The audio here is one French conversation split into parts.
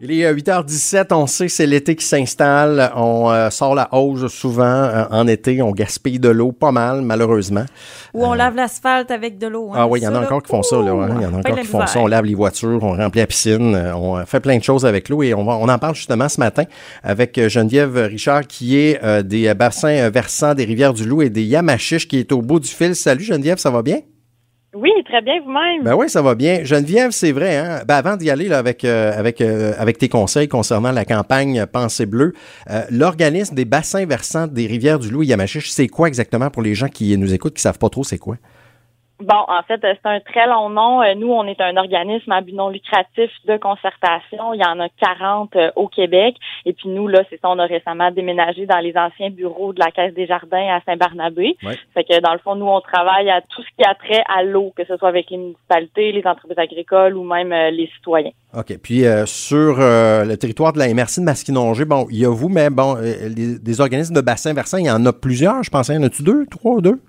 Il est 8h17, on sait c'est l'été qui s'installe, on euh, sort la hausse souvent euh, en été, on gaspille de l'eau pas mal malheureusement. Ou on lave l'asphalte avec de l'eau. hein. Ah oui, il y en a encore qui font ça. Là, hein. Il y en a encore qui font ça. On lave les voitures, on remplit la piscine, euh, on fait plein de choses avec l'eau et on, va, on en parle justement ce matin avec euh, Geneviève Richard qui est euh, des bassins euh, versants des rivières du Loup et des Yamachiches qui est au bout du fil. Salut Geneviève, ça va bien? Oui, très bien vous-même. Ben oui, ça va bien. Geneviève, c'est vrai, hein? Ben avant d'y aller là, avec, euh, avec, euh, avec tes conseils concernant la campagne Pensée Bleue, euh, l'organisme des bassins versants des rivières du Loup et Yamachiche, c'est quoi exactement pour les gens qui nous écoutent, qui savent pas trop c'est quoi? Bon, en fait, euh, c'est un très long nom. Euh, Nous, on est un organisme à but non lucratif de concertation. Il y en a 40 euh, au Québec. Et puis nous, là, c'est ça, on a récemment déménagé dans les anciens bureaux de la Caisse des Jardins à Saint-Barnabé. Ouais. Fait que dans le fond, nous, on travaille à tout ce qui a trait à l'eau, que ce soit avec les municipalités, les entreprises agricoles ou même euh, les citoyens. OK. Puis euh, sur euh, le territoire de la MRC de Masquinongé, bon, il y a vous, mais bon, euh, les- des organismes de bassins versants, il y en a plusieurs, je pensais. Y en a-tu deux, trois ou deux?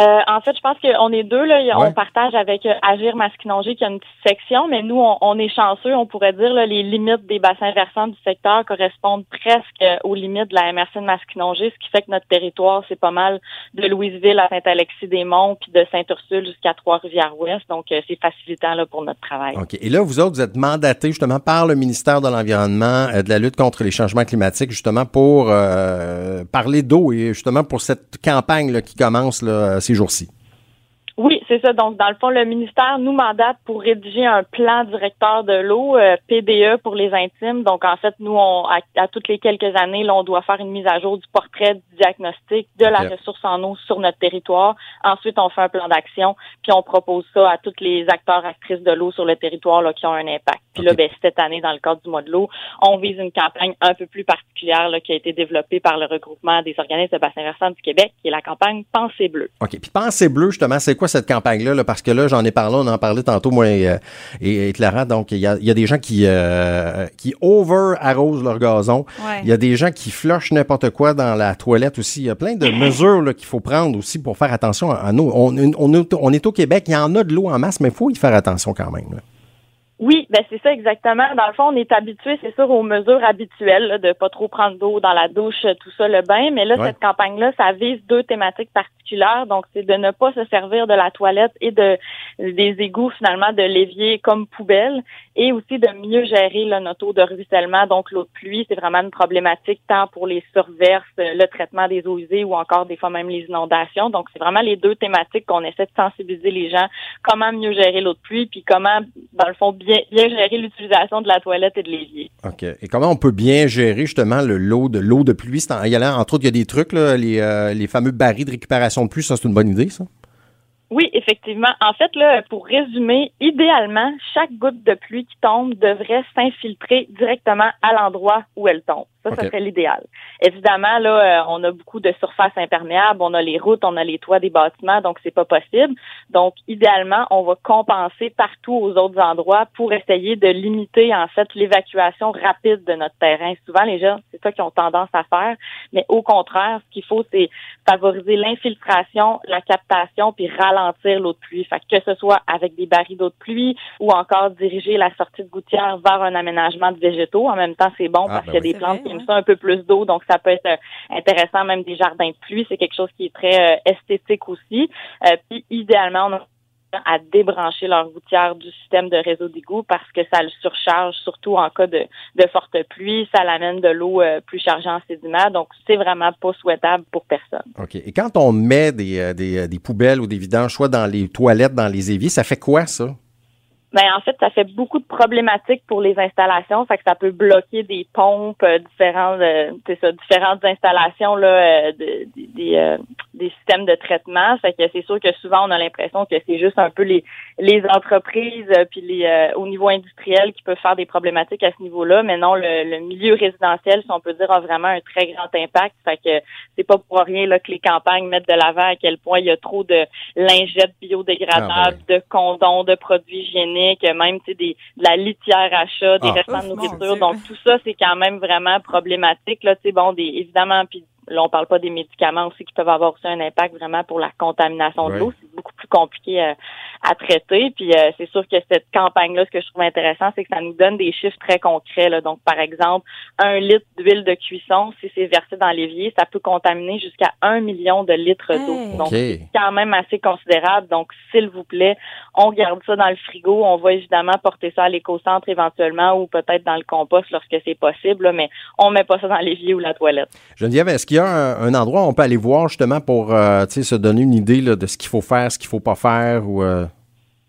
Euh, en fait, je pense qu'on est deux. Là. Ouais. On partage avec euh, Agir Masquinongé qui a une petite section, mais nous, on, on est chanceux. On pourrait dire là, les limites des bassins versants du secteur correspondent presque euh, aux limites de la MRC de Masquinongé, ce qui fait que notre territoire, c'est pas mal de Louisville à Saint-Alexis-des-Monts, puis de Saint-Ursule jusqu'à Trois-Rivières-Ouest. Donc, euh, c'est facilitant là, pour notre travail. OK. Et là, vous autres, vous êtes mandatés justement par le ministère de l'Environnement, euh, de la lutte contre les changements climatiques, justement pour euh, parler d'eau et justement pour cette campagne là, qui commence là, ces jours-ci. Oui, c'est ça. Donc, dans le fond, le ministère nous mandate pour rédiger un plan directeur de l'eau, euh, PDE pour les intimes. Donc, en fait, nous, on, à, à toutes les quelques années, là, on doit faire une mise à jour du portrait du diagnostic de la ressource en eau sur notre territoire. Ensuite, on fait un plan d'action, puis on propose ça à tous les acteurs, actrices de l'eau sur le territoire là, qui ont un impact. Puis là, ben, cette année, dans le cadre du mois de l'eau, on vise une campagne un peu plus particulière là, qui a été développée par le regroupement des organismes de bassin versant du Québec, qui est la campagne Pensée bleue. OK. Puis Pensée Bleue, justement, c'est quoi cette campagne-là? là? Parce que là, j'en ai parlé, on en parlait tantôt, moi et, euh, et, et Clara. Donc, il y a, il y a des gens qui, euh, qui over-arrosent leur gazon. Ouais. Il y a des gens qui flushent n'importe quoi dans la toilette aussi. Il y a plein de mesures qu'il faut prendre aussi pour faire attention à nous. On, on, est- on est au Québec, il y en a de l'eau en masse, mais il faut y faire attention quand même. là. Oui, ben c'est ça exactement. Dans le fond, on est habitué, c'est sûr, aux mesures habituelles là, de pas trop prendre d'eau dans la douche, tout ça, le bain. Mais là, Ouais. cette campagne-là, ça vise deux thématiques particulières. Donc, c'est de ne pas se servir de la toilette et de des égouts finalement de l'évier comme poubelle, et aussi de mieux gérer là, notre eau de ruissellement. Donc, l'eau de pluie, c'est vraiment une problématique tant pour les surverses, le traitement des eaux usées ou encore des fois même les inondations. Donc, c'est vraiment les deux thématiques qu'on essaie de sensibiliser les gens comment mieux gérer l'eau de pluie, puis comment, dans le fond, bien, gérer l'utilisation de la toilette et de l'évier. OK. Et comment on peut bien gérer justement le lot de l'eau de pluie? Il y a, entre autres, il y a des trucs, là, les, euh, les fameux barils de récupération de pluie. Ça, c'est une bonne idée, ça? Oui, effectivement. En fait, là, pour résumer, idéalement, chaque goutte de pluie qui tombe devrait s'infiltrer directement à l'endroit où elle tombe. Ça, OK. ça serait l'idéal. Évidemment, là, euh, on a beaucoup de surfaces imperméables, on a les routes, on a les toits des bâtiments, donc c'est pas possible. Donc, idéalement, on va compenser partout aux autres endroits pour essayer de limiter, en fait, l'évacuation rapide de notre terrain. Souvent, les gens, c'est ça qu'ils ont tendance à faire. Mais au contraire, ce qu'il faut, c'est favoriser l'infiltration, la captation, puis ralentir l'eau de pluie. Fait que, que ce soit avec des barils d'eau de pluie ou encore diriger la sortie de gouttière vers un aménagement de végétaux. En même temps, c'est bon Ah, parce ben qu'il y a oui. des plantes qui aiment ça un peu plus d'eau, donc ça peut être euh, intéressant, même des jardins de pluie. C'est quelque chose qui est très euh, esthétique aussi. Euh, puis idéalement, on a à débrancher leur gouttière du système de réseau d'égout parce que ça le surcharge, surtout en cas de, de forte pluie. Ça l'amène de l'eau euh, plus chargée en sédiments. Donc, c'est vraiment pas souhaitable pour personne. OK. Et quand on met des, euh, des, euh, des poubelles ou des vidanges, soit dans les toilettes, dans les éviers, ça fait quoi, ça? Ben, en fait, ça fait beaucoup de problématiques pour les installations. Fait que ça peut bloquer des pompes, euh, différentes, euh, ça, différentes installations là, euh, de- des systèmes de traitement. Fait que c'est sûr que souvent on a l'impression que c'est juste un peu les les entreprises euh, puis les euh, au niveau industriel qui peuvent faire des problématiques à ce niveau-là. Mais non, le, le milieu résidentiel, si on peut dire, a vraiment un très grand impact. Fait que c'est pas pour rien là que les campagnes mettent de l'avant à quel point il y a trop de lingettes biodégradables, Ah, de condoms, de produits hygiéniques, même tu sais, des, de la litière à chat, des Ah. restants Ouf, de mon nourriture. Donc tout ça, c'est quand même vraiment problématique. Là, tu sais, bon, des, évidemment, puis là, on parle pas des médicaments aussi qui peuvent avoir aussi un impact vraiment pour la contamination de l'eau. C'est beaucoup plus compliqué euh, à traiter. Puis euh, c'est sûr que cette campagne-là, ce que je trouve intéressant, c'est que ça nous donne des chiffres très concrets. Là. Donc, par exemple, un litre d'huile de cuisson, si c'est versé dans l'évier, ça peut contaminer jusqu'à un million de litres d'eau. Donc, c'est quand même assez considérable. Donc, s'il vous plaît, on garde ça dans le frigo. On va évidemment porter ça à l'éco-centre éventuellement ou peut-être dans le compost lorsque c'est possible, mais on met pas ça dans l'évier ou la toilette. Geneviève, est-ce qu'il y a un, endroit où on peut aller voir justement pour euh, se donner une idée de ce qu'il faut faire, ce qu'il faut pas faire ou euh?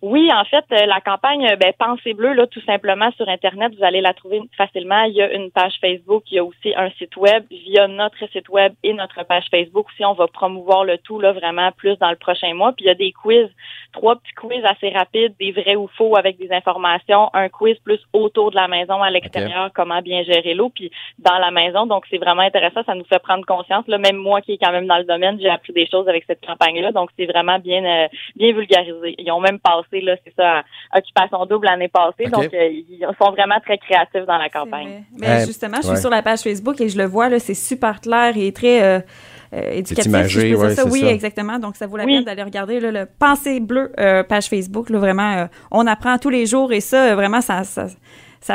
Oui, en fait, euh, la campagne ben, Pensée bleue, là, tout simplement sur Internet, vous allez la trouver facilement. Il y a une page Facebook, il y a aussi un site web. Via notre site web et notre page Facebook aussi, on va promouvoir le tout là vraiment plus dans le prochain mois. Puis il y a des quiz, trois petits quiz assez rapides, des vrais ou faux avec des informations, un quiz plus autour de la maison à l'extérieur, comment bien gérer l'eau, puis dans la maison. Donc c'est vraiment intéressant, ça nous fait prendre conscience. Là, même moi qui est quand même dans le domaine, j'ai appris des choses avec cette campagne-là. Donc c'est vraiment bien euh, bien vulgarisé. Ils ont même passé c'est ça, Occupation Double l'année passée. Donc, euh, ils sont vraiment très créatifs dans la campagne. Mais justement, je suis sur la page Facebook et je le vois, là, c'est super clair et très euh, euh, éducatif. Imagé, ça. Oui, ça. exactement. Donc, ça vaut la peine d'aller regarder le Pensée Bleu page Facebook. Là, vraiment, on apprend tous les jours et ça, vraiment, ça, ça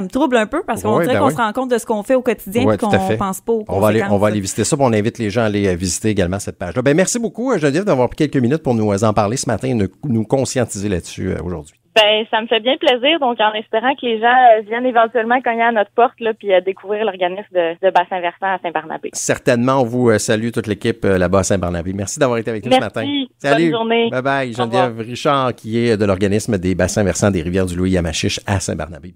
me trouble un peu parce qu'on dirait ben qu'on se rend compte de ce qu'on fait au quotidien et qu'on pense pas aux on va aller On va aller visiter ça. on invite les gens à aller visiter également cette page-là. Ben, merci beaucoup, Geneviève, d'avoir pris quelques minutes pour nous en parler ce matin et nous conscientiser là-dessus aujourd'hui. Ben, ça me fait bien plaisir. Donc, en espérant que les gens euh, viennent éventuellement cogner à notre porte, là, puis euh, découvrir l'organisme de, bassin versant à Saint-Barnabé. Certainement, on vous euh, salue toute l'équipe là-bas à Saint-Barnabé. Merci d'avoir été avec nous ce matin. Salut. Bonne journée. Bye bye. Geneviève Richard, qui est de l'organisme des bassins versants des rivières du Louis Yamachiche à Saint-Barnabé.